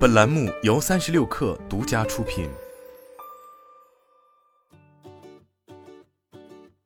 本栏目由三十六氪独家出品。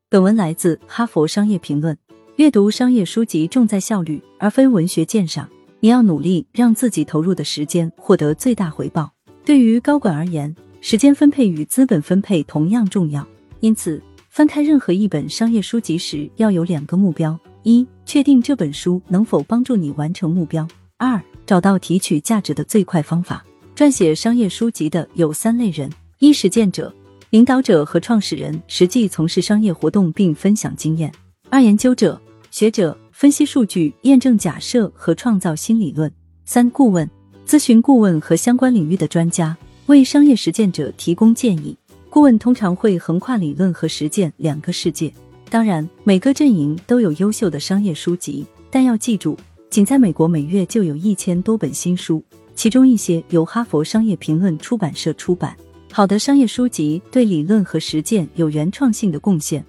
本文来自《哈佛商业评论》。阅读商业书籍重在效率，而非文学鉴赏。你要努力让自己投入的时间获得最大回报。对于高管而言，时间分配与资本分配同样重要。因此，翻开任何一本商业书籍时，要有两个目标：一、确定这本书能否帮助你完成目标；二、找到提取价值的最快方法。撰写商业书籍的有三类人：一、实践者、领导者和创始人，实际从事商业活动并分享经验；二、研究者。学者分析数据、验证假设和创造新理论。三、顾问咨询顾问和相关领域的专家，为商业实践者提供建议。顾问通常会横跨理论和实践两个世界。当然，每个阵营都有优秀的商业书籍，但要记住，仅在美国每月就有一千多本新书，其中一些由哈佛商业评论出版社出版。好的商业书籍对理论和实践有原创性的贡献。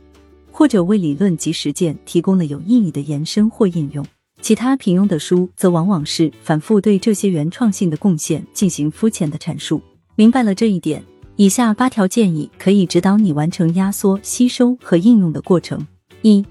或者为理论及实践提供了有意义的延伸或应用，其他平庸的书则往往是反复对这些原创性的贡献进行肤浅的阐述。明白了这一点，以下八条建议可以指导你完成压缩、吸收和应用的过程：一、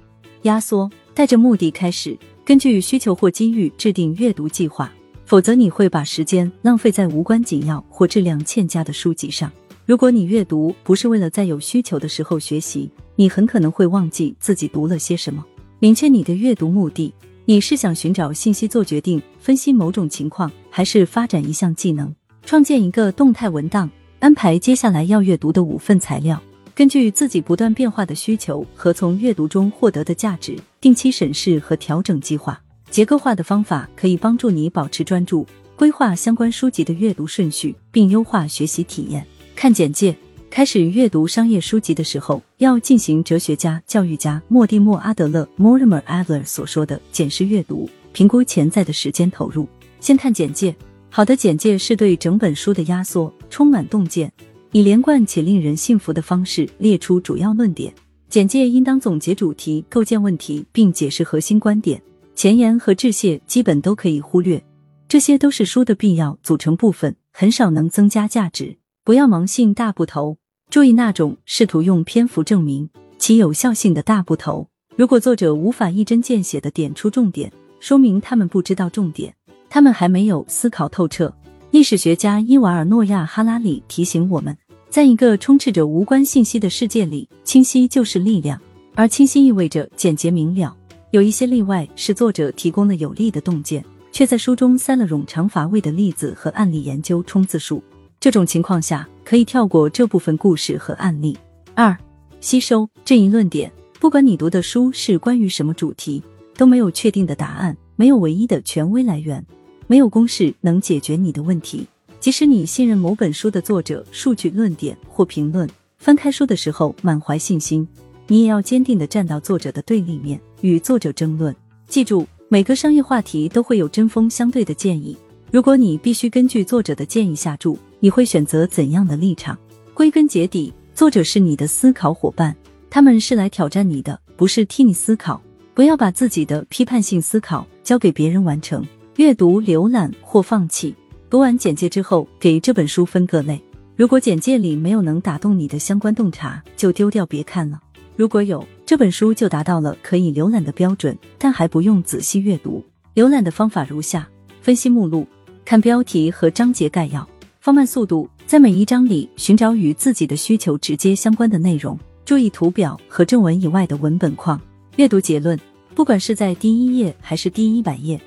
压缩，带着目的开始，根据需求或机遇制定阅读计划，否则你会把时间浪费在无关紧要或质量欠佳的书籍上。如果你阅读不是为了在有需求的时候学习，你很可能会忘记自己读了些什么。明确你的阅读目的，你是想寻找信息做决定、分析某种情况，还是发展一项技能？创建一个动态文档，安排接下来要阅读的五份材料。根据自己不断变化的需求和从阅读中获得的价值，定期审视和调整计划。结构化的方法可以帮助你保持专注，规划相关书籍的阅读顺序，并优化学习体验。看简介，开始阅读商业书籍的时候，要进行哲学家、教育家莫蒂莫·阿德勒 （Mortimer Adler） 所说的检视阅读，评估潜在的时间投入。先看简介，好的简介是对整本书的压缩，充满洞见，以连贯且令人信服的方式列出主要论点。简介应当总结主题、构建问题，并解释核心观点。前言和致谢基本都可以忽略，这些都是书的必要组成部分，很少能增加价值。不要盲信大部头，注意那种试图用篇幅证明其有效性的大部头。如果作者无法一针见血的点出重点，说明他们不知道重点，他们还没有思考透彻。历史学家伊瓦尔诺亚哈拉里提醒我们，在一个充斥着无关信息的世界里，清晰就是力量，而清晰意味着简洁明了。有一些例外是作者提供了有力的洞见，却在书中塞了冗长乏味的例子和案例研究冲字数。这种情况下，可以跳过这部分故事和案例。二、吸收这一论点，不管你读的书是关于什么主题，都没有确定的答案，没有唯一的权威来源，没有公式能解决你的问题。即使你信任某本书的作者、数据论点或评论，翻开书的时候满怀信心，你也要坚定的站到作者的对立面，与作者争论。记住，每个商业话题都会有针锋相对的建议。如果你必须根据作者的建议下注。你会选择怎样的立场？归根结底，作者是你的思考伙伴，他们是来挑战你的，不是替你思考。不要把自己的批判性思考交给别人完成。阅读、浏览或放弃。读完简介之后，给这本书分个类。如果简介里没有能打动你的相关洞察，就丢掉别看了。如果有，这本书就达到了可以浏览的标准，但还不用仔细阅读。浏览的方法如下：分析目录，看标题和章节概要。放慢速度，在每一章里寻找与自己的需求直接相关的内容，注意图表和正文以外的文本框。阅读结论，不管是在第一页还是第一百页，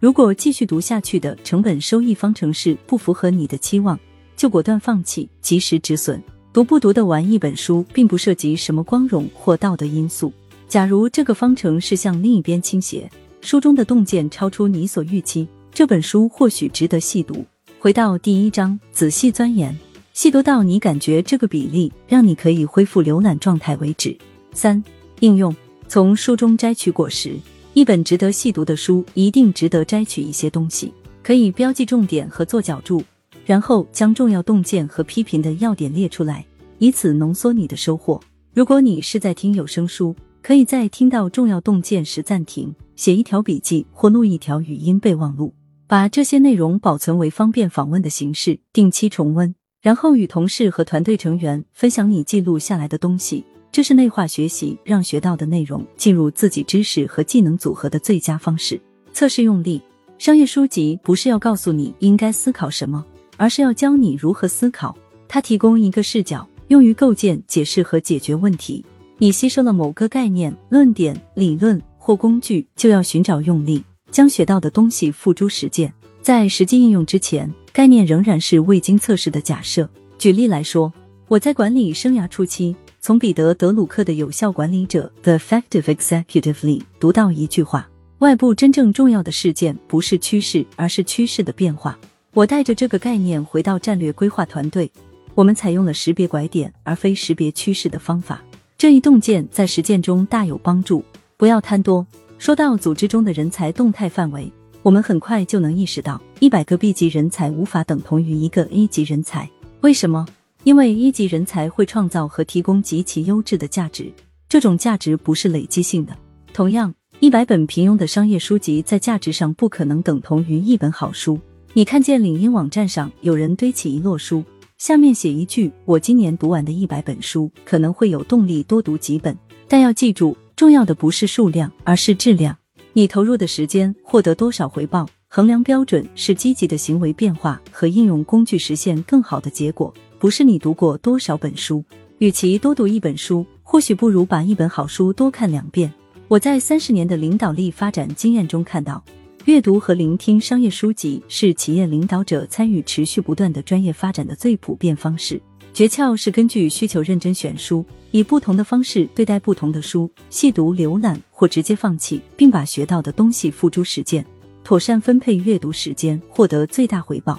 如果继续读下去的成本收益方程式不符合你的期望，就果断放弃，及时止损。读不读得完一本书，并不涉及什么光荣或道德因素。假如这个方程式向另一边倾斜，书中的洞见超出你所预期，这本书或许值得细读。回到第一章，仔细钻研，细读到你感觉这个比例让你可以恢复浏览状态为止。三、应用从书中摘取果实。一本值得细读的书，一定值得摘取一些东西，可以标记重点和做脚注，然后将重要洞见和批评的要点列出来，以此浓缩你的收获。如果你是在听有声书，可以在听到重要洞见时暂停，写一条笔记或录一条语音备忘录。把这些内容保存为方便访问的形式，定期重温，然后与同事和团队成员分享你记录下来的东西。这是内化学习，让学到的内容进入自己知识和技能组合的最佳方式。测试用例：商业书籍不是要告诉你应该思考什么，而是要教你如何思考。它提供一个视角，用于构建、解释和解决问题。你吸收了某个概念、论点、理论或工具，就要寻找用力，将学到的东西付诸实践。在实际应用之前，概念仍然是未经测试的假设。举例来说，我在管理生涯初期。从彼得·德鲁克的《有效管理者》The Effective Executive 里读到一句话：外部真正重要的事件不是趋势，而是趋势的变化。我带着这个概念回到战略规划团队，我们采用了识别拐点而非识别趋势的方法。这一洞见在实践中大有帮助。不要贪多。说到组织中的人才动态范围，我们很快就能意识到，一百个 B 级人才无法等同于一个 A 级人才。为什么？因为一级人才会创造和提供极其优质的价值，这种价值不是累积性的。同样，一百本平庸的商业书籍在价值上不可能等同于一本好书。你看见领英网站上有人堆起一摞书，下面写一句：“我今年读完的一百本书，可能会有动力多读几本。”但要记住，重要的不是数量，而是质量。你投入的时间获得多少回报，衡量标准是积极的行为变化和应用工具实现更好的结果。不是你读过多少本书，与其多读一本书，或许不如把一本好书多看两遍。我在三十年的领导力发展经验中看到，阅读和聆听商业书籍是企业领导者参与持续不断的专业发展的最普遍方式。诀窍是根据需求认真选书，以不同的方式对待不同的书，细读、浏览或直接放弃，并把学到的东西付诸实践，妥善分配阅读时间，获得最大回报。